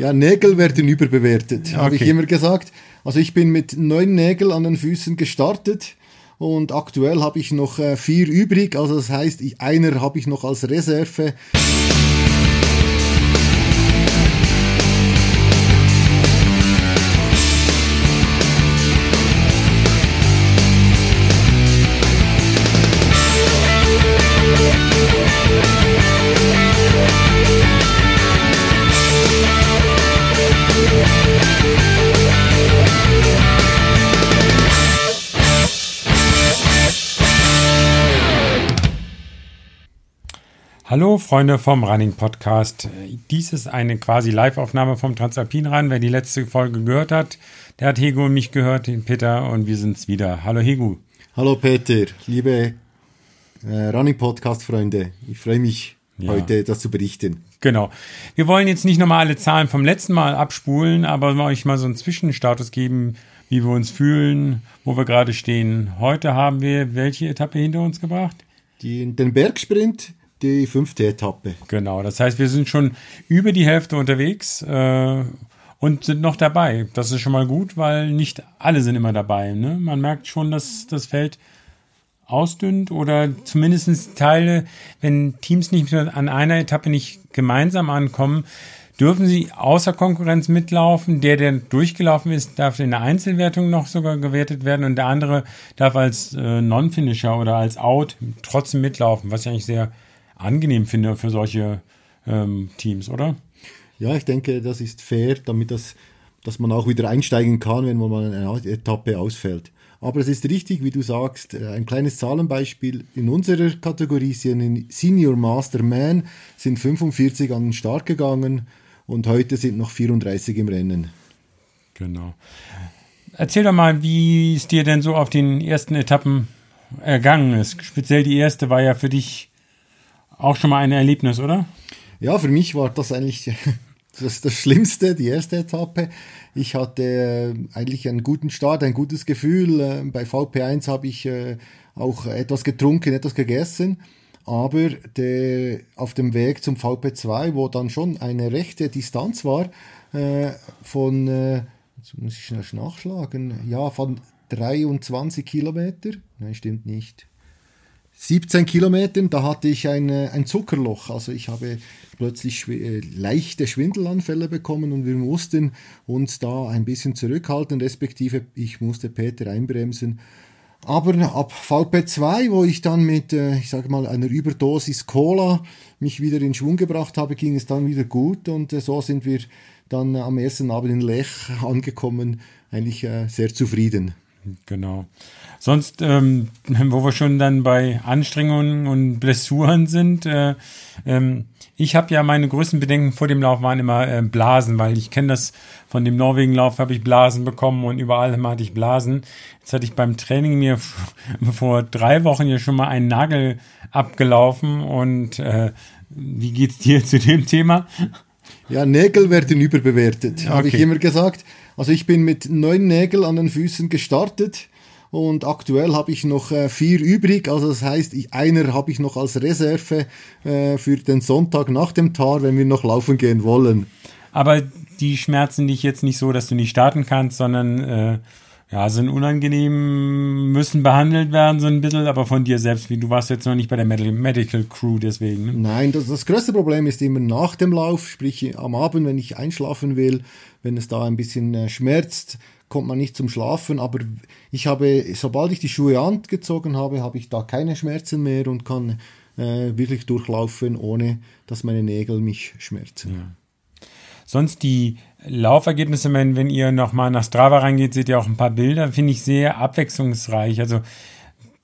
Ja, Nägel werden überbewertet, okay. habe ich immer gesagt. Also ich bin mit neun Nägeln an den Füßen gestartet und aktuell habe ich noch äh, vier übrig. Also das heißt, einer habe ich noch als Reserve. Hallo Freunde vom Running Podcast. Dies ist eine quasi Live-Aufnahme vom Transalpin Run. Wer die letzte Folge gehört hat, der hat Hego und mich gehört, den Peter und wir sind's wieder. Hallo Hego. Hallo Peter, liebe äh, Running Podcast Freunde. Ich freue mich ja. heute das zu berichten. Genau. Wir wollen jetzt nicht nochmal alle Zahlen vom letzten Mal abspulen, aber euch mal so einen Zwischenstatus geben, wie wir uns fühlen, wo wir gerade stehen. Heute haben wir welche Etappe hinter uns gebracht? Die, den Bergsprint die fünfte Etappe. Genau, das heißt, wir sind schon über die Hälfte unterwegs äh, und sind noch dabei. Das ist schon mal gut, weil nicht alle sind immer dabei. Ne? Man merkt schon, dass das Feld ausdünnt oder zumindest Teile, wenn Teams nicht an einer Etappe nicht gemeinsam ankommen, dürfen sie außer Konkurrenz mitlaufen. Der, der durchgelaufen ist, darf in der Einzelwertung noch sogar gewertet werden und der andere darf als äh, Non-Finisher oder als Out trotzdem mitlaufen, was ich eigentlich sehr angenehm finde für solche ähm, Teams, oder? Ja, ich denke, das ist fair, damit das, dass man auch wieder einsteigen kann, wenn man mal eine Etappe ausfällt. Aber es ist richtig, wie du sagst, äh, ein kleines Zahlenbeispiel. In unserer Kategorie Senior Master Man sind 45 an den Start gegangen und heute sind noch 34 im Rennen. Genau. Erzähl doch mal, wie es dir denn so auf den ersten Etappen ergangen ist. Speziell die erste war ja für dich auch schon mal ein Erlebnis, oder? Ja, für mich war das eigentlich das, das Schlimmste, die erste Etappe. Ich hatte äh, eigentlich einen guten Start, ein gutes Gefühl. Äh, bei VP1 habe ich äh, auch etwas getrunken, etwas gegessen. Aber der, auf dem Weg zum VP2, wo dann schon eine rechte Distanz war, von, jetzt muss ich schnell nachschlagen, ja, von 23 Kilometer, nein, stimmt nicht, 17 Kilometern, da hatte ich ein, ein Zuckerloch. Also ich habe plötzlich schw äh, leichte Schwindelanfälle bekommen und wir mussten uns da ein bisschen zurückhalten, respektive ich musste Peter einbremsen. Aber ab VP2, wo ich dann mit, äh, ich sage mal, einer Überdosis Cola mich wieder in Schwung gebracht habe, ging es dann wieder gut und äh, so sind wir dann am ersten Abend in Lech angekommen, eigentlich sehr zufrieden. Genau. Sonst, ähm, wo wir schon dann bei Anstrengungen und Blessuren sind, äh, ähm, ich habe ja meine größten Bedenken vor dem Lauf waren immer äh, Blasen, weil ich kenne das von dem Norwegen-Lauf, habe ich Blasen bekommen und überall immer hatte ich Blasen. Jetzt hatte ich beim Training mir vor drei Wochen ja schon mal einen Nagel abgelaufen und äh, wie geht's dir zu dem Thema? Ja, Nägel werden überbewertet, okay. habe ich immer gesagt. Also ich bin mit neun Nägeln an den Füßen gestartet und aktuell habe ich noch äh, vier übrig. Also das heißt, ich, einer habe ich noch als Reserve äh, für den Sonntag nach dem Tar, wenn wir noch laufen gehen wollen. Aber die schmerzen dich jetzt nicht so, dass du nicht starten kannst, sondern äh, ja, sind unangenehm, müssen behandelt werden, so ein bisschen, aber von dir selbst, wie du warst jetzt noch nicht bei der Medical Crew, deswegen. Ne? Nein, das, das größte Problem ist immer nach dem Lauf, sprich am Abend, wenn ich einschlafen will, wenn es da ein bisschen äh, schmerzt, kommt man nicht zum Schlafen, aber ich habe, sobald ich die Schuhe angezogen habe, habe ich da keine Schmerzen mehr und kann äh, wirklich durchlaufen, ohne dass meine Nägel mich schmerzen. Ja. Sonst die Laufergebnisse, wenn, wenn ihr nochmal nach Strava reingeht, seht ihr auch ein paar Bilder, finde ich sehr abwechslungsreich. Also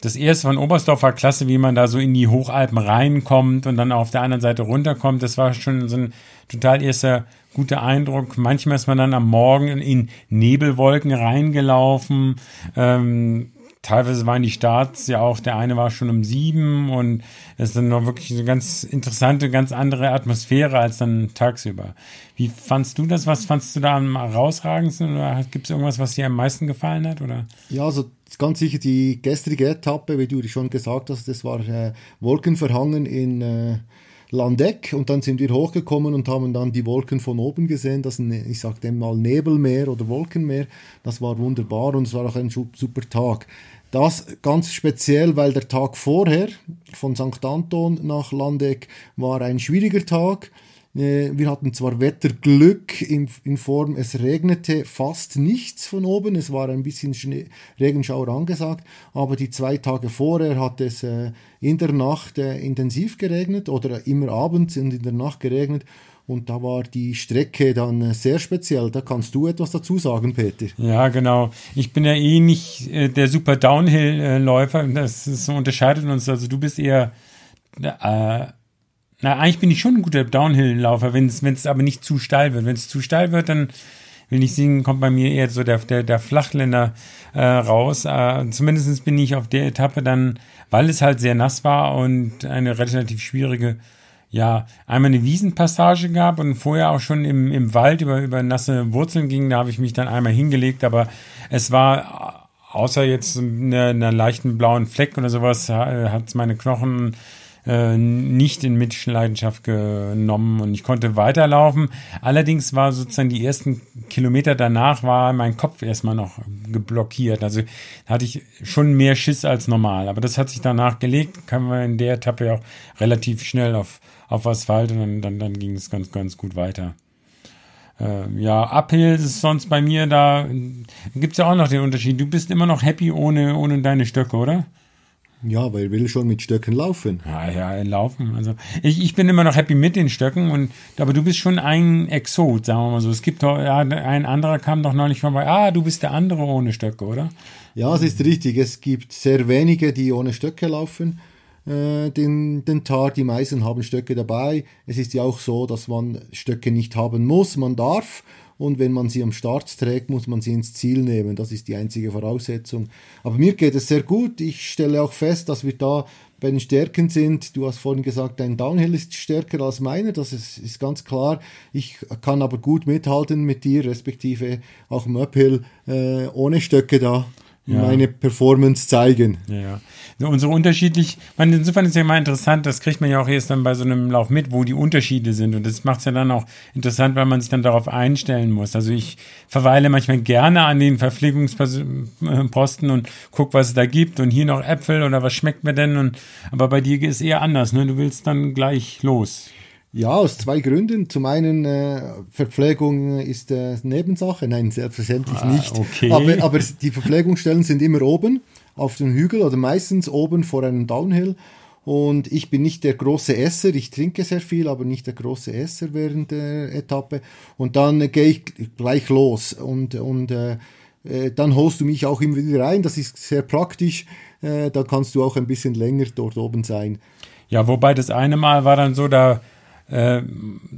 das erste von Oberstdorf war klasse, wie man da so in die Hochalpen reinkommt und dann auf der anderen Seite runterkommt. Das war schon so ein total erster guter Eindruck. Manchmal ist man dann am Morgen in Nebelwolken reingelaufen. Ähm, teilweise waren die Starts ja auch, der eine war schon um sieben und es ist dann noch wirklich eine ganz interessante, ganz andere Atmosphäre als dann tagsüber. Wie fandst du das? Was fandst du da am herausragendsten oder gibt es irgendwas, was dir am meisten gefallen hat? Oder? Ja, also ganz sicher die gestrige Etappe, wie du schon gesagt hast, das war äh, wolkenverhangen in, äh, Landeck und dann sind wir hochgekommen und haben dann die Wolken von oben gesehen, das ich sag dem mal Nebelmeer oder Wolkenmeer, das war wunderbar und es war auch ein super Tag. Das ganz speziell, weil der Tag vorher von St. Anton nach Landeck war ein schwieriger Tag. Äh, wir hatten zwar Wetterglück in, in, Form, es regnete fast nichts von oben, es war ein bisschen Schnee, Regenschauer angesagt, aber die zwei Tage vorher hat es äh, in der Nacht äh, intensiv geregnet oder immer abends und in der Nacht geregnet und da war die Strecke dann äh, sehr speziell. Da kannst du etwas dazu sagen, Peter. Ja, genau. Ich bin ja eh nicht äh, der super Downhill-Läufer. Das, das unterscheidet uns. Also du bist eher äh, na, eigentlich bin ich schon ein guter Downhill-Laufer, wenn es aber nicht zu steil wird. Wenn es zu steil wird, dann will ich singen, kommt bei mir eher so der, der, der Flachländer äh, raus. Äh, Zumindest bin ich auf der Etappe dann, weil es halt sehr nass war und eine relativ schwierige, ja, einmal eine Wiesenpassage gab und vorher auch schon im, im Wald über, über nasse Wurzeln ging. Da habe ich mich dann einmal hingelegt, aber es war außer jetzt einer, einer leichten blauen Fleck oder sowas, hat es meine Knochen äh, nicht in Mitleidenschaft genommen und ich konnte weiterlaufen. Allerdings war sozusagen die ersten Kilometer danach war mein Kopf erstmal noch geblockiert. Also hatte ich schon mehr Schiss als normal. Aber das hat sich danach gelegt, kam man in der Etappe auch relativ schnell auf, auf Asphalt und dann, dann, dann ging es ganz, ganz gut weiter. Äh, ja, Uphill ist sonst bei mir, da gibt es ja auch noch den Unterschied. Du bist immer noch happy ohne, ohne deine Stöcke, oder? Ja, weil er will schon mit Stöcken laufen. Ja, ja, laufen. Also ich, ich bin immer noch happy mit den Stöcken und aber du bist schon ein Exot, sagen wir mal so. Es gibt doch, ja, ein anderer kam doch neulich vorbei. Ah, du bist der andere ohne Stöcke, oder? Ja, es ist richtig. Es gibt sehr wenige, die ohne Stöcke laufen. Äh, den, den Tag. Die meisten haben Stöcke dabei. Es ist ja auch so, dass man Stöcke nicht haben muss. Man darf und wenn man sie am Start trägt, muss man sie ins Ziel nehmen. Das ist die einzige Voraussetzung. Aber mir geht es sehr gut. Ich stelle auch fest, dass wir da bei den Stärken sind. Du hast vorhin gesagt, dein Downhill ist stärker als meiner. Das ist, ist ganz klar. Ich kann aber gut mithalten mit dir, respektive auch im Uphill äh, ohne Stöcke da ja. meine Performance zeigen. Ja, ja. Unsere unterschiedlich, man, insofern ist ja immer interessant, das kriegt man ja auch erst dann bei so einem Lauf mit, wo die Unterschiede sind. Und das macht es ja dann auch interessant, weil man sich dann darauf einstellen muss. Also ich verweile manchmal gerne an den Verpflegungsposten und guck, was es da gibt und hier noch Äpfel oder was schmeckt mir denn. Und, aber bei dir ist es eher anders, ne? Du willst dann gleich los. Ja, aus zwei Gründen. Zum einen, äh, Verpflegung ist äh, Nebensache. Nein, selbstverständlich ah, nicht. Okay. Aber, aber die Verpflegungsstellen sind immer oben auf dem Hügel oder meistens oben vor einem Downhill. Und ich bin nicht der große Esser, ich trinke sehr viel, aber nicht der große Esser während der Etappe. Und dann äh, gehe ich gleich los und, und äh, äh, dann holst du mich auch immer wieder rein. Das ist sehr praktisch. Äh, da kannst du auch ein bisschen länger dort oben sein. Ja, wobei das eine Mal war dann so, da äh,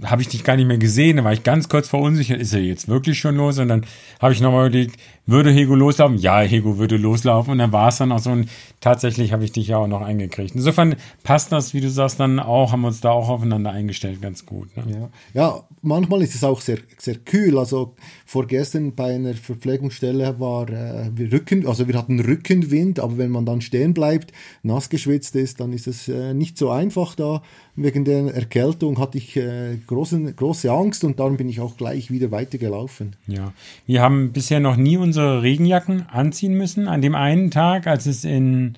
habe ich dich gar nicht mehr gesehen. Da war ich ganz kurz verunsichert. Ist er jetzt wirklich schon los? Und dann habe ich nochmal überlegt, würde Hego loslaufen? Ja, Hego würde loslaufen. Und dann war es dann auch so. Und tatsächlich habe ich dich ja auch noch eingekriegt. Insofern passt das, wie du sagst, dann auch, haben wir uns da auch aufeinander eingestellt, ganz gut. Ne? Ja. ja, manchmal ist es auch sehr, sehr kühl. Also vorgestern bei einer Verpflegungsstelle war äh, Rücken, also wir hatten Rückenwind, aber wenn man dann stehen bleibt, nass geschwitzt ist, dann ist es äh, nicht so einfach da. Wegen der Erkältung hatte ich äh, große, große Angst und dann bin ich auch gleich wieder weitergelaufen. Ja, wir haben bisher noch nie unsere unsere Regenjacken anziehen müssen. An dem einen Tag, als es in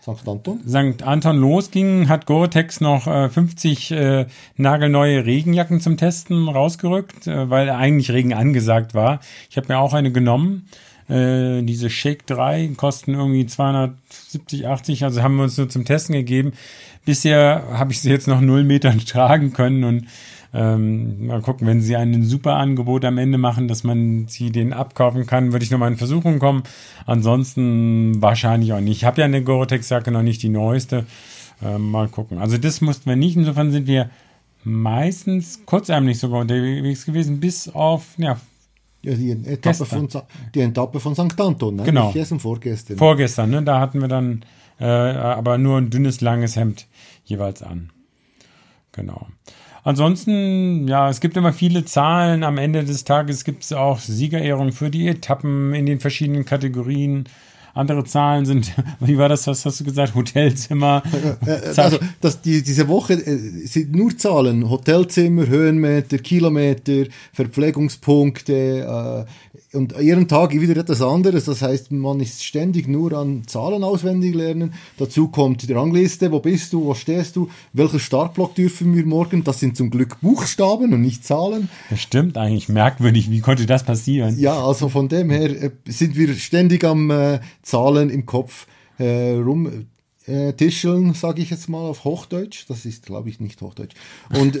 St. Anton, St. Anton losging, hat Gore-Tex noch äh, 50 äh, nagelneue Regenjacken zum Testen rausgerückt, äh, weil eigentlich Regen angesagt war. Ich habe mir auch eine genommen. Äh, diese Shake 3 kosten irgendwie 270, 80, also haben wir uns nur zum Testen gegeben. Bisher habe ich sie jetzt noch null Metern tragen können und ähm, mal gucken, wenn sie ein super Angebot am Ende machen, dass man sie den abkaufen kann, würde ich nochmal in Versuchung kommen. Ansonsten wahrscheinlich auch nicht. Ich habe ja eine Gore-Tex-Jacke noch nicht die neueste. Ähm, mal gucken. Also das mussten wir nicht. Insofern sind wir meistens kurzärmlich sogar unterwegs gewesen, bis auf ja, ja, die Etappe, von, die Etappe von St. Anton, ne? genau. Nicht vorgestern. Vorgestern, ne? da hatten wir dann äh, aber nur ein dünnes, langes Hemd jeweils an. Genau. Ansonsten, ja, es gibt immer viele Zahlen. Am Ende des Tages gibt es auch Siegerehrungen für die Etappen in den verschiedenen Kategorien. andere Zahlen sind, wie war das, was hast du gesagt, Hotelzimmer? Äh, äh, also das, die, diese Woche äh, sind nur Zahlen, Hotelzimmer, Höhenmeter, Kilometer, Verpflegungspunkte, äh, und jeden Tag wieder etwas anderes. Das heißt, man ist ständig nur an Zahlen auswendig lernen. Dazu kommt die Rangliste. Wo bist du? Wo stehst du? Welchen Startblock dürfen wir morgen? Das sind zum Glück Buchstaben und nicht Zahlen. Das stimmt eigentlich. Merkwürdig. Wie konnte das passieren? Ja, also von dem her äh, sind wir ständig am äh, Zahlen im Kopf äh, rum äh, Tischeln, sage ich jetzt mal auf Hochdeutsch. Das ist, glaube ich, nicht Hochdeutsch. Und,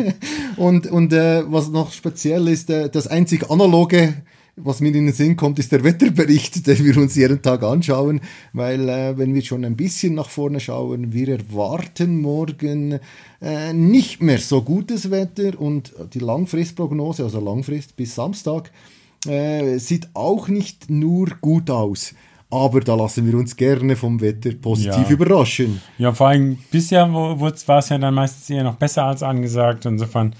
und, und äh, was noch speziell ist, äh, das einzig analoge was mir in den Sinn kommt, ist der Wetterbericht, den wir uns jeden Tag anschauen, weil äh, wenn wir schon ein bisschen nach vorne schauen, wir erwarten morgen äh, nicht mehr so gutes Wetter und die Langfristprognose, also Langfrist bis Samstag, äh, sieht auch nicht nur gut aus. Aber da lassen wir uns gerne vom Wetter positiv ja. überraschen. Ja, vor allem bisher war es ja dann meistens eher noch besser als angesagt. Insofern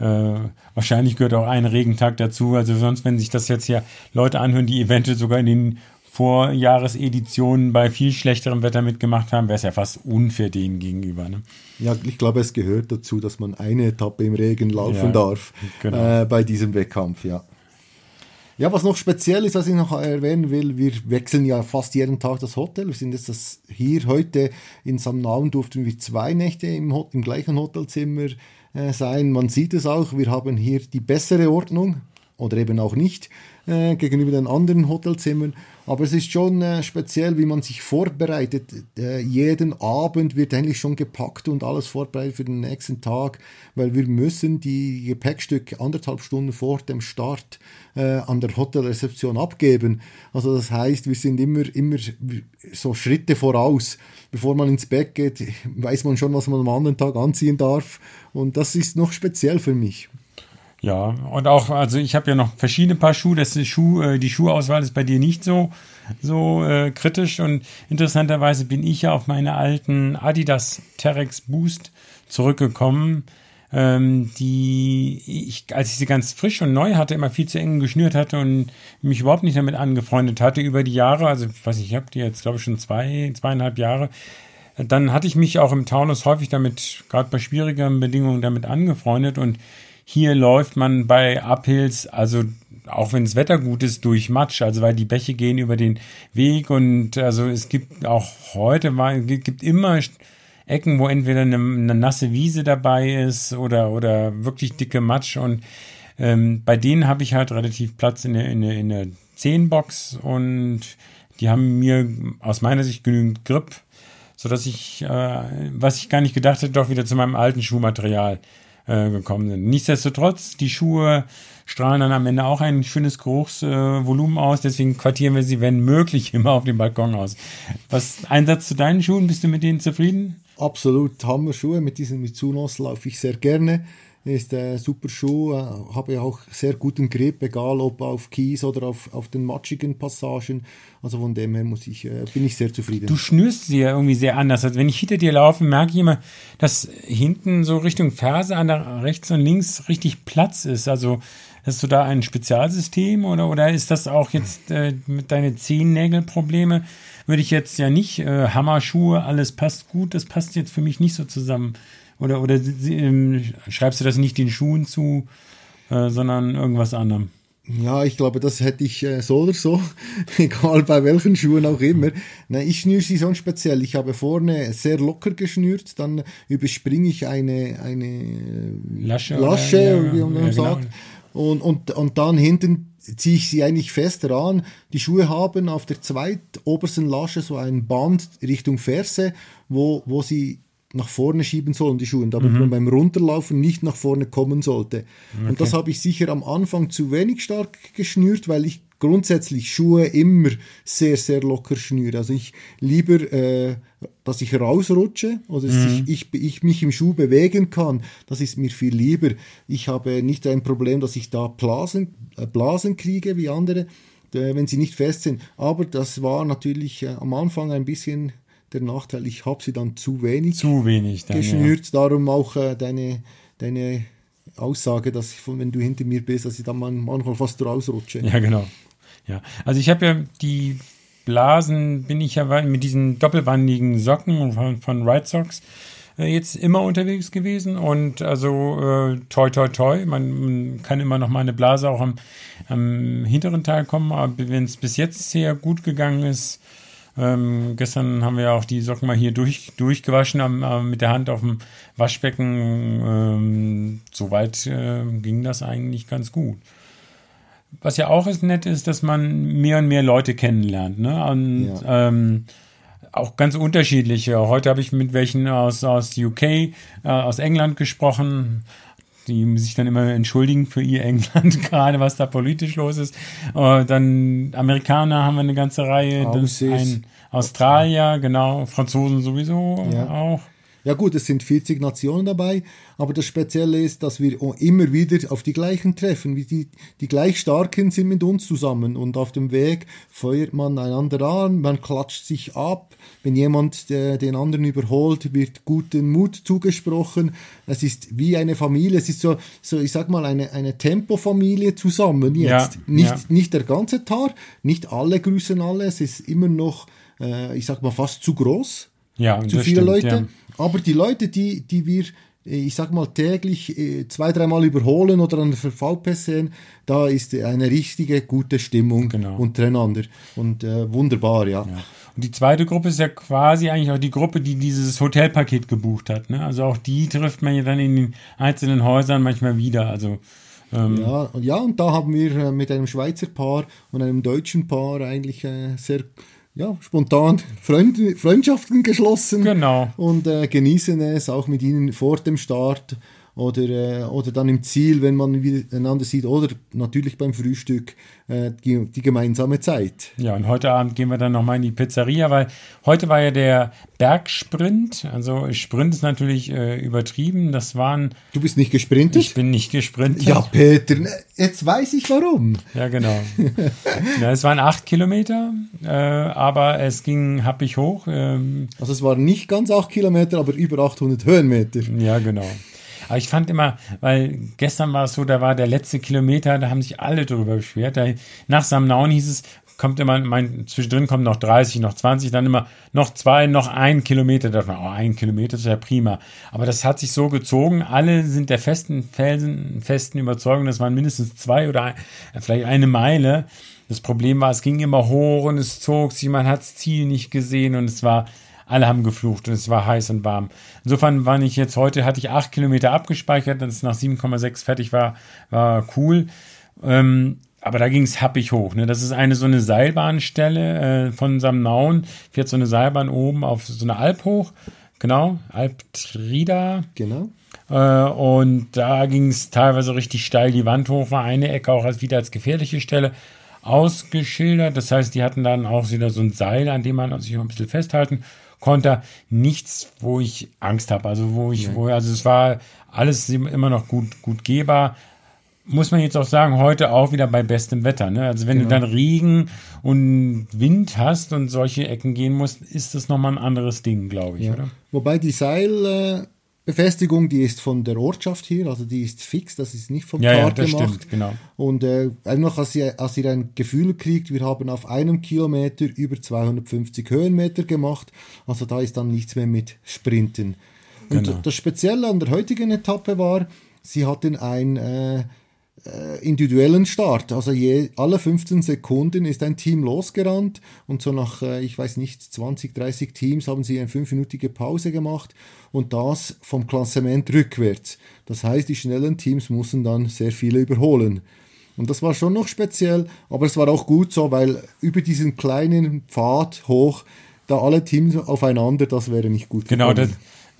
äh, wahrscheinlich gehört auch ein Regentag dazu. Also sonst, wenn sich das jetzt hier Leute anhören, die eventuell sogar in den Vorjahreseditionen bei viel schlechterem Wetter mitgemacht haben, wäre es ja fast unfair denen gegenüber. Ne? Ja, ich glaube, es gehört dazu, dass man eine Etappe im Regen laufen ja, darf genau. äh, bei diesem Wettkampf, ja. Ja, was noch speziell ist, was ich noch erwähnen will, wir wechseln ja fast jeden Tag das Hotel. Wir sind jetzt das hier heute in Samnaun durften wir zwei Nächte im, im gleichen Hotelzimmer äh, sein. Man sieht es auch, wir haben hier die bessere Ordnung oder eben auch nicht äh, gegenüber den anderen Hotelzimmern. Aber es ist schon äh, speziell, wie man sich vorbereitet. Äh, jeden Abend wird eigentlich schon gepackt und alles vorbereitet für den nächsten Tag, weil wir müssen die Gepäckstücke anderthalb Stunden vor dem Start äh, an der Hotelrezeption abgeben. Also das heißt, wir sind immer, immer so Schritte voraus. Bevor man ins Bett geht, weiß man schon, was man am anderen Tag anziehen darf. Und das ist noch speziell für mich. Ja, und auch, also ich habe ja noch verschiedene Paar Schuhe. Das ist Schuh, äh, die Schuhauswahl ist bei dir nicht so, so äh, kritisch. Und interessanterweise bin ich ja auf meine alten Adidas Terex Boost zurückgekommen, ähm, die ich, als ich sie ganz frisch und neu hatte, immer viel zu eng geschnürt hatte und mich überhaupt nicht damit angefreundet hatte über die Jahre. Also, weiß ich, ich habe die jetzt, glaube ich, schon zwei, zweieinhalb Jahre. Dann hatte ich mich auch im Taunus häufig damit, gerade bei schwierigeren Bedingungen, damit angefreundet und hier läuft man bei Uphills, also auch wenn das Wetter gut ist, durch Matsch, also weil die Bäche gehen über den Weg und also es gibt auch heute gibt immer Ecken, wo entweder eine, eine nasse Wiese dabei ist oder, oder wirklich dicke Matsch. Und ähm, bei denen habe ich halt relativ Platz in der, in der, in der Zehenbox und die haben mir aus meiner Sicht genügend Grip, sodass ich, äh, was ich gar nicht gedacht hätte, doch wieder zu meinem alten Schuhmaterial äh, gekommen sind. Nichtsdestotrotz, die Schuhe strahlen dann am Ende auch ein schönes Geruchsvolumen aus, deswegen quartieren wir sie, wenn möglich, immer auf dem Balkon aus. Was Einsatz zu deinen Schuhen, bist du mit denen zufrieden? Absolut, Hammer-Schuhe, mit diesen Mitsunos laufe ich sehr gerne ist ein super Schuh, äh, habe auch sehr guten Grip, egal ob auf Kies oder auf, auf den matschigen Passagen. Also von dem her muss ich, äh, bin ich sehr zufrieden. Du schnürst sie ja irgendwie sehr anders. Also wenn ich hinter dir laufe, merke ich immer, dass hinten so Richtung Ferse an der rechts und links richtig Platz ist. Also hast du da ein Spezialsystem oder, oder ist das auch jetzt äh, mit deinen Zehennägelprobleme? Würde ich jetzt ja nicht, äh, Hammerschuhe, alles passt gut, das passt jetzt für mich nicht so zusammen. Oder, oder ähm, schreibst du das nicht den Schuhen zu, äh, sondern irgendwas anderem? Ja, ich glaube, das hätte ich äh, so oder so, egal bei welchen Schuhen auch immer. Na, ich schnüre sie so speziell. Ich habe vorne sehr locker geschnürt, dann überspringe ich eine, eine Lasche, Lasche oder, wie man ja, sagt. Genau. Und, und, und dann hinten ziehe ich sie eigentlich fester an. Die Schuhe haben auf der zweitobersten Lasche so ein Band Richtung Ferse, wo, wo sie nach vorne schieben sollen, die Schuhe, damit mhm. man beim Runterlaufen nicht nach vorne kommen sollte. Okay. Und das habe ich sicher am Anfang zu wenig stark geschnürt, weil ich grundsätzlich Schuhe immer sehr, sehr locker schnüre. Also ich lieber, äh, dass ich rausrutsche oder dass mhm. ich, ich, ich, mich im Schuh bewegen kann. Das ist mir viel lieber. Ich habe nicht ein Problem, dass ich da Blasen, äh, Blasen kriege wie andere, äh, wenn sie nicht fest sind. Aber das war natürlich äh, am Anfang ein bisschen der Nachteil, ich habe sie dann zu wenig, zu wenig dann, geschnürt. Ja. Darum auch äh, deine, deine Aussage, dass ich, wenn du hinter mir bist, dass ich dann manchmal fast rausrutsche. Ja, genau. Ja, also ich habe ja die Blasen bin ich ja mit diesen doppelwandigen Socken von, von Right Socks äh, jetzt immer unterwegs gewesen und also äh, toi toi toi, man, man kann immer noch mal eine Blase auch am, am hinteren Teil kommen, aber wenn es bis jetzt sehr gut gegangen ist, ähm, gestern haben wir auch die Socken mal hier durch, durchgewaschen am, äh, mit der Hand auf dem Waschbecken. Ähm, Soweit äh, ging das eigentlich ganz gut. Was ja auch ist nett ist, dass man mehr und mehr Leute kennenlernt. Ne? Und, ja. ähm, auch ganz unterschiedliche. Heute habe ich mit welchen aus, aus UK, äh, aus England gesprochen die sich dann immer entschuldigen für ihr England, gerade was da politisch los ist. Uh, dann Amerikaner haben wir eine ganze Reihe. Ein Australier, genau, Franzosen sowieso ja. auch. Ja gut, es sind 40 Nationen dabei, aber das Spezielle ist, dass wir immer wieder auf die gleichen treffen. Die, die gleich Starken sind mit uns zusammen und auf dem Weg feuert man einander an, man klatscht sich ab. Wenn jemand den anderen überholt, wird guten Mut zugesprochen. Es ist wie eine Familie, es ist so, so ich sag mal, eine, eine Tempofamilie zusammen jetzt. Ja, nicht, ja. nicht der ganze Tag, nicht alle grüßen alle, es ist immer noch, äh, ich sag mal, fast zu groß. Ja, zu viele stimmt, Leute. Ja. Aber die Leute, die, die wir, äh, ich sag mal, täglich äh, zwei, dreimal überholen oder an der VP sehen, da ist eine richtige gute Stimmung genau. untereinander. Und äh, wunderbar, ja. ja. Und die zweite Gruppe ist ja quasi eigentlich auch die Gruppe, die dieses Hotelpaket gebucht hat. Ne? Also auch die trifft man ja dann in den einzelnen Häusern manchmal wieder. Also ähm ja, ja, und da haben wir äh, mit einem Schweizer Paar und einem deutschen Paar eigentlich äh, sehr ja, spontan Freund, Freundschaften geschlossen. Genau. Und äh, genießen es auch mit ihnen vor dem Start oder, äh, oder dann im Ziel, wenn man einander sieht, oder natürlich beim Frühstück äh, die, die, gemeinsame Zeit. Ja, und heute Abend gehen wir dann nochmal in die Pizzeria, weil heute war ja der Bergsprint. Also Sprint ist natürlich äh, übertrieben. Das waren. Du bist nicht gesprintet? Ich bin nicht gesprintet. Ja, Peter, ne, jetzt weiß ich warum. Ja, genau. ja, es waren acht Kilometer, äh, aber es ging happig hoch. Ähm, also es waren nicht ganz acht Kilometer, aber über 800 Höhenmeter. Ja, genau. Aber ich fand immer, weil gestern war es so, da war der letzte Kilometer, da haben sich alle drüber beschwert. Da, nach Samnaun hieß es, kommt immer, mein, zwischendrin kommen noch 30, noch 20, dann immer noch zwei, noch ein Kilometer. Da dachte man, oh, ein Kilometer ist ja prima. Aber das hat sich so gezogen. Alle sind der festen Felsen, festen Überzeugung, das waren mindestens zwei oder ein, vielleicht eine Meile. Das Problem war, es ging immer hoch und es zog sich, man hat das Ziel nicht gesehen und es war, alle haben geflucht und es war heiß und warm. Insofern war ich jetzt heute, hatte ich acht Kilometer abgespeichert, dass es nach 7,6 fertig war, war cool. Ähm, aber da ging es happig hoch. Ne? Das ist eine so eine Seilbahnstelle äh, von Samnaun. Fährt so eine Seilbahn oben auf so eine Alp hoch. Genau, Alp Trida. Genau. Äh, und da ging es teilweise richtig steil die Wand hoch, war eine Ecke auch als, wieder als gefährliche Stelle ausgeschildert. Das heißt, die hatten dann auch wieder so ein Seil, an dem man sich ein bisschen festhalten Konter nichts, wo ich Angst habe. Also wo ich, nee. wo, also es war alles immer noch gut, gut gehbar. Muss man jetzt auch sagen, heute auch wieder bei bestem Wetter. Ne? Also wenn genau. du dann Regen und Wind hast und solche Ecken gehen musst, ist das nochmal ein anderes Ding, glaube ich, ja. oder? Wobei die Seil, äh, Befestigung, die ist von der Ortschaft hier, also die ist fix, das ist nicht vom ja, Tag ja, gemacht. Stimmt, genau. Und äh, einfach, als ihr, als ihr ein Gefühl kriegt, wir haben auf einem Kilometer über 250 Höhenmeter gemacht, also da ist dann nichts mehr mit Sprinten. Und genau. das Spezielle an der heutigen Etappe war, sie hatten ein äh, äh, individuellen Start. Also je, alle 15 Sekunden ist ein Team losgerannt und so nach, äh, ich weiß nicht, 20, 30 Teams haben sie eine fünfminütige Pause gemacht und das vom Klassement rückwärts. Das heißt, die schnellen Teams mussten dann sehr viele überholen. Und das war schon noch speziell, aber es war auch gut so, weil über diesen kleinen Pfad hoch, da alle Teams aufeinander, das wäre nicht gut. Genau, das,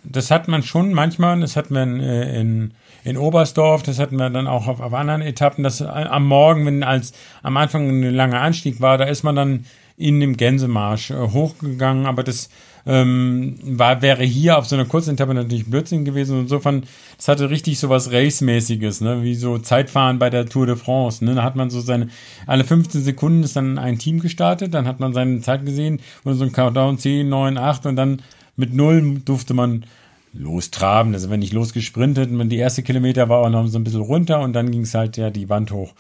das, hat man schon manchmal, das hat man äh, in in Oberstdorf, das hatten wir dann auch auf, auf anderen Etappen, dass am Morgen, wenn als am Anfang ein langer Anstieg war, da ist man dann in dem Gänsemarsch äh, hochgegangen, aber das ähm, war, wäre hier auf so einer kurzen Etappe natürlich Blödsinn gewesen. Insofern, das hatte richtig so was Race-mäßiges, ne? wie so Zeitfahren bei der Tour de France. Ne? Da hat man so seine, alle 15 Sekunden ist dann ein Team gestartet, dann hat man seine Zeit gesehen und so ein Countdown 10, 9, 8 und dann mit null durfte man lostraben. Also wenn ich losgesprintet die erste Kilometer war auch noch so ein bisschen runter und dann ging es halt ja die Wand hoch.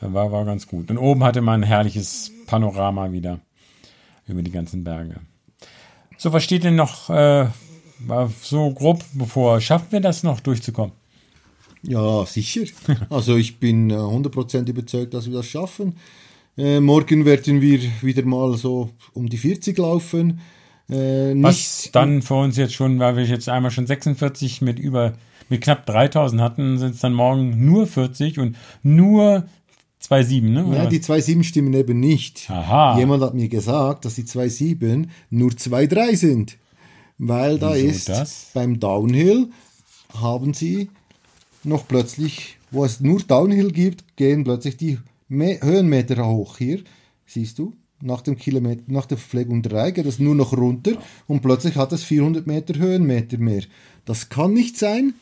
War, war ganz gut. Und oben hatte man ein herrliches Panorama wieder. über die ganzen Berge. So, was steht denn noch äh, so grob bevor? Schaffen wir das noch durchzukommen? Ja, sicher. Also ich bin 100% äh, überzeugt, dass wir das schaffen. Äh, morgen werden wir wieder mal so um die 40 laufen. Äh, Was dann für uns jetzt schon, weil wir jetzt einmal schon 46 mit über mit knapp 3000 hatten, sind es dann morgen nur 40 und nur 2,7, ne? Ja, die 2,7 stimmen eben nicht. Aha. Jemand hat mir gesagt, dass die 2,7 nur 2,3 sind. Weil da Wieso ist das? beim Downhill haben sie noch plötzlich, wo es nur Downhill gibt, gehen plötzlich die Höhenmeter hoch. Hier, siehst du, nach dem Kilometer, nach der Verpflegung 3 geht es nur noch runter und plötzlich hat es 400 Meter Höhenmeter mehr. Das kann nicht sein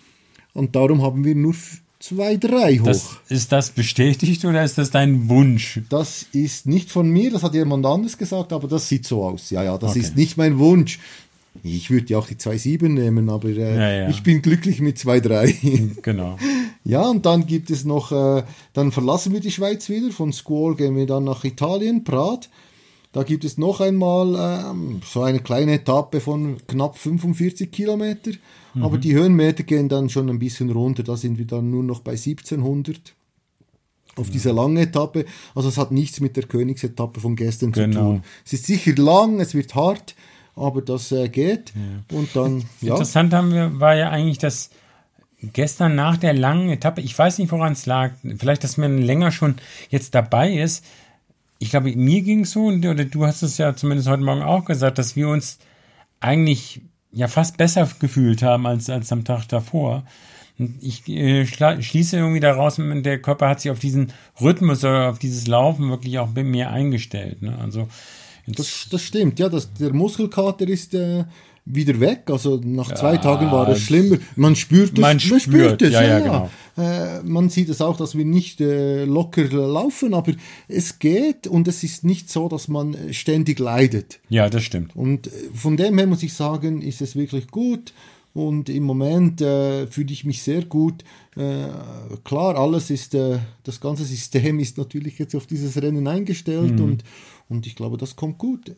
und darum haben wir nur 2, 3 hoch. Das, ist das bestätigt oder ist das dein Wunsch? Das ist nicht von mir, das hat jemand anders gesagt, aber das sieht so aus. Ja, ja, das okay. ist nicht mein Wunsch. Ich würde ja auch die 2,7 nehmen, aber äh, ja, ja. ich bin glücklich mit 2,3. genau. Ja, und dann gibt es noch, äh, dann verlassen wir die Schweiz wieder. Von Squall gehen wir dann nach Italien, Prat. Da gibt es noch einmal ähm, so eine kleine Etappe von knapp 45 Kilometer. Mhm. Aber die Höhenmeter gehen dann schon ein bisschen runter. Da sind wir dann nur noch bei 1700 auf dieser langen Etappe. Also es hat nichts mit der Königsetappe von gestern genau. zu tun. Es ist sicher lang, es wird hart, aber das äh, geht. Ja. Und dann, ja. Interessant haben wir, war ja eigentlich, dass gestern nach der langen Etappe, ich weiß nicht, woran es lag, vielleicht, dass man länger schon jetzt dabei ist. Ich glaube, mir ging es so, oder du hast es ja zumindest heute Morgen auch gesagt, dass wir uns eigentlich ja fast besser gefühlt haben als, als am Tag davor. Und ich äh, schließe irgendwie daraus, der Körper hat sich auf diesen Rhythmus oder auf dieses Laufen wirklich auch bei mir eingestellt. Ne? Also das, das stimmt, ja, das, der Muskelkater ist äh, wieder weg. Also nach zwei ja, Tagen war es schlimmer. Man spürt es. Man, spürt, spürt es, ja, ja, genau. Äh, man sieht es auch, dass wir nicht äh, locker laufen, aber es geht und es ist nicht so, dass man ständig leidet. Ja, das stimmt. Und äh, von dem her muss ich sagen, ist es wirklich gut. Und im Moment äh, fühle ich mich sehr gut. Äh, klar, alles ist, äh, das ganze System ist natürlich jetzt auf dieses Rennen eingestellt mhm. und, und ich glaube, das kommt gut.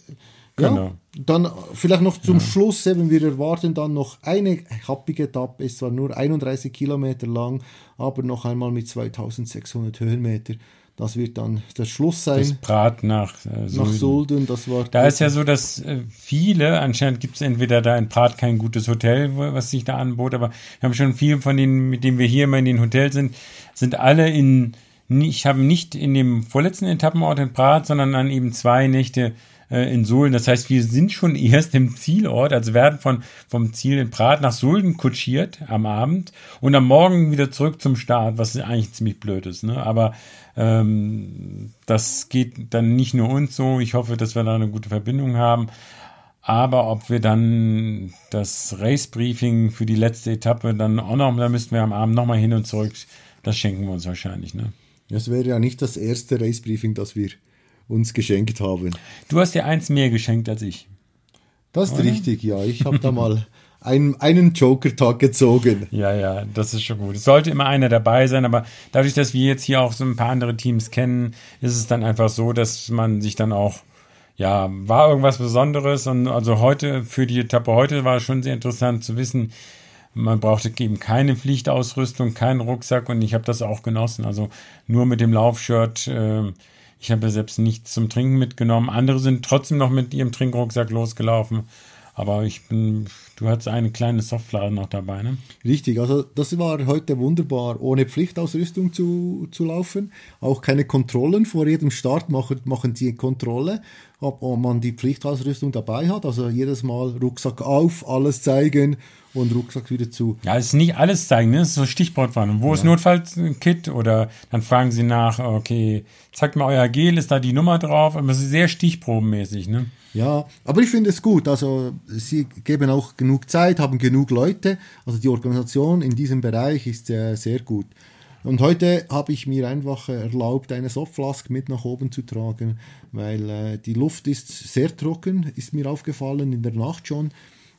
Ja, genau. Dann vielleicht noch zum ja. Schluss, eben, wir erwarten dann noch eine happige Etappe, es war nur 31 Kilometer lang, aber noch einmal mit 2600 Höhenmeter. Das wird dann der Schluss sein. Das Brat nach äh, Sulden. Nach Sulden, das war. Da ist ja so, dass äh, viele, anscheinend gibt es entweder da in Brat kein gutes Hotel, was sich da anbot, aber wir haben schon viele von denen, mit denen wir hier immer in den Hotels sind, sind alle in, ich habe nicht in dem vorletzten Etappenort in Brat, sondern an eben zwei Nächte äh, in Sulden. Das heißt, wir sind schon erst im Zielort, also werden von, vom Ziel in Prat nach Sulden kutschiert am Abend und am Morgen wieder zurück zum Start, was eigentlich ziemlich blöd ist. Ne? Aber ähm, das geht dann nicht nur uns so. Ich hoffe, dass wir da eine gute Verbindung haben. Aber ob wir dann das Race-Briefing für die letzte Etappe dann auch noch, da müssten wir am Abend nochmal hin und zurück, das schenken wir uns wahrscheinlich. Ne? Das wäre ja nicht das erste Race-Briefing, das wir uns geschenkt haben. Du hast dir eins mehr geschenkt als ich. Das ist Oder? richtig, ja. Ich habe da mal einen, einen Joker-Tag gezogen. Ja, ja, das ist schon gut. Es sollte immer einer dabei sein, aber dadurch, dass wir jetzt hier auch so ein paar andere Teams kennen, ist es dann einfach so, dass man sich dann auch, ja, war irgendwas Besonderes und also heute, für die Etappe heute war es schon sehr interessant zu wissen, man brauchte eben keine Pflichtausrüstung, keinen Rucksack und ich habe das auch genossen. Also nur mit dem Laufshirt äh, ich habe ja selbst nichts zum Trinken mitgenommen. Andere sind trotzdem noch mit ihrem Trinkrucksack losgelaufen. Aber ich bin, du hattest eine kleine Softflare noch dabei, ne? Richtig, also das war heute wunderbar, ohne Pflichtausrüstung zu, zu laufen. Auch keine Kontrollen. Vor jedem Start machen, machen sie eine Kontrolle, ob man die Pflichtausrüstung dabei hat. Also jedes Mal Rucksack auf, alles zeigen und Rucksack wieder zu. Ja, es ist nicht alles zeigen, ne? Das ist so Stichwortwarnung. Wo ja. ist Notfallkit? Oder dann fragen sie nach, okay, zeigt mal euer Gel, ist da die Nummer drauf? Aber es ist sehr stichprobenmäßig, ne? Ja, aber ich finde es gut. Also sie geben auch genug Zeit, haben genug Leute. Also die Organisation in diesem Bereich ist äh, sehr gut. Und heute habe ich mir einfach erlaubt, eine Softflask mit nach oben zu tragen, weil äh, die Luft ist sehr trocken, ist mir aufgefallen in der Nacht schon.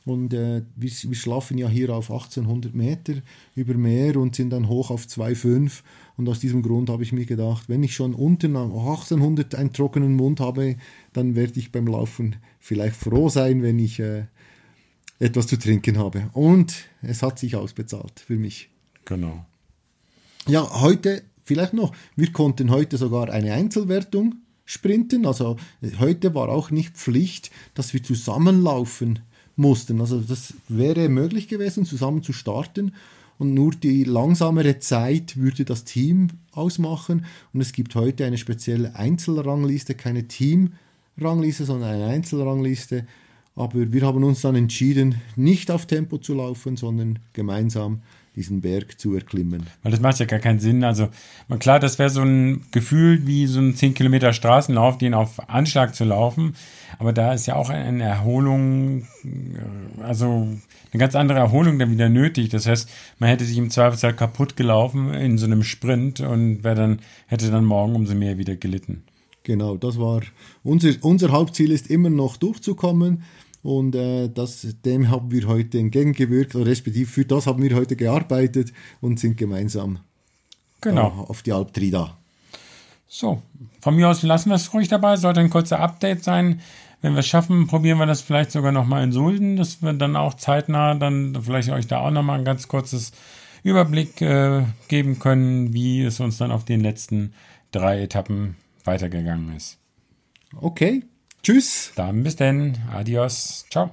Und äh, wir, wir schlafen ja hier auf 1800 Meter über Meer und sind dann hoch auf 2,5. Und aus diesem Grund habe ich mir gedacht, wenn ich schon unten auf 1800 einen trockenen Mund habe, dann werde ich beim Laufen vielleicht froh sein, wenn ich äh, etwas zu trinken habe. Und es hat sich ausbezahlt für mich. Genau. Ja, heute vielleicht noch, wir konnten heute sogar eine Einzelwertung sprinten. Also heute war auch nicht Pflicht, dass wir zusammenlaufen mussten. Also das wäre möglich gewesen, zusammen zu starten. Und nur die langsamere Zeit würde das Team ausmachen. Und es gibt heute eine spezielle Einzelrangliste, keine Teamrangliste, sondern eine Einzelrangliste. Aber wir haben uns dann entschieden, nicht auf Tempo zu laufen, sondern gemeinsam diesen Berg zu erklimmen. Weil das macht ja gar keinen Sinn. Also, klar, das wäre so ein Gefühl wie so ein 10 Kilometer Straßenlauf, den auf Anschlag zu laufen. Aber da ist ja auch eine Erholung, äh, also eine ganz andere Erholung dann wieder nötig. Das heißt, man hätte sich im Zweifelsfall kaputt gelaufen in so einem Sprint und wäre dann, hätte dann morgen umso mehr wieder gelitten. Genau, das war unser, unser Hauptziel ist immer noch durchzukommen. Und äh, das, dem haben wir heute entgegengewirkt, oder respektive für das haben wir heute gearbeitet und sind gemeinsam genau. auf die Alp Trida. So, von mir aus lassen wir es ruhig dabei, sollte ein kurzer Update sein. Wenn wir es schaffen, probieren wir das vielleicht sogar nochmal in Sulden, dass wir dann auch zeitnah dann vielleicht euch da auch nochmal ein ganz kurzes Überblick äh, geben können, wie es uns dann auf den letzten drei Etappen weitergegangen ist. Okay, Tschüss. Dann bis denn. Adios. Ciao.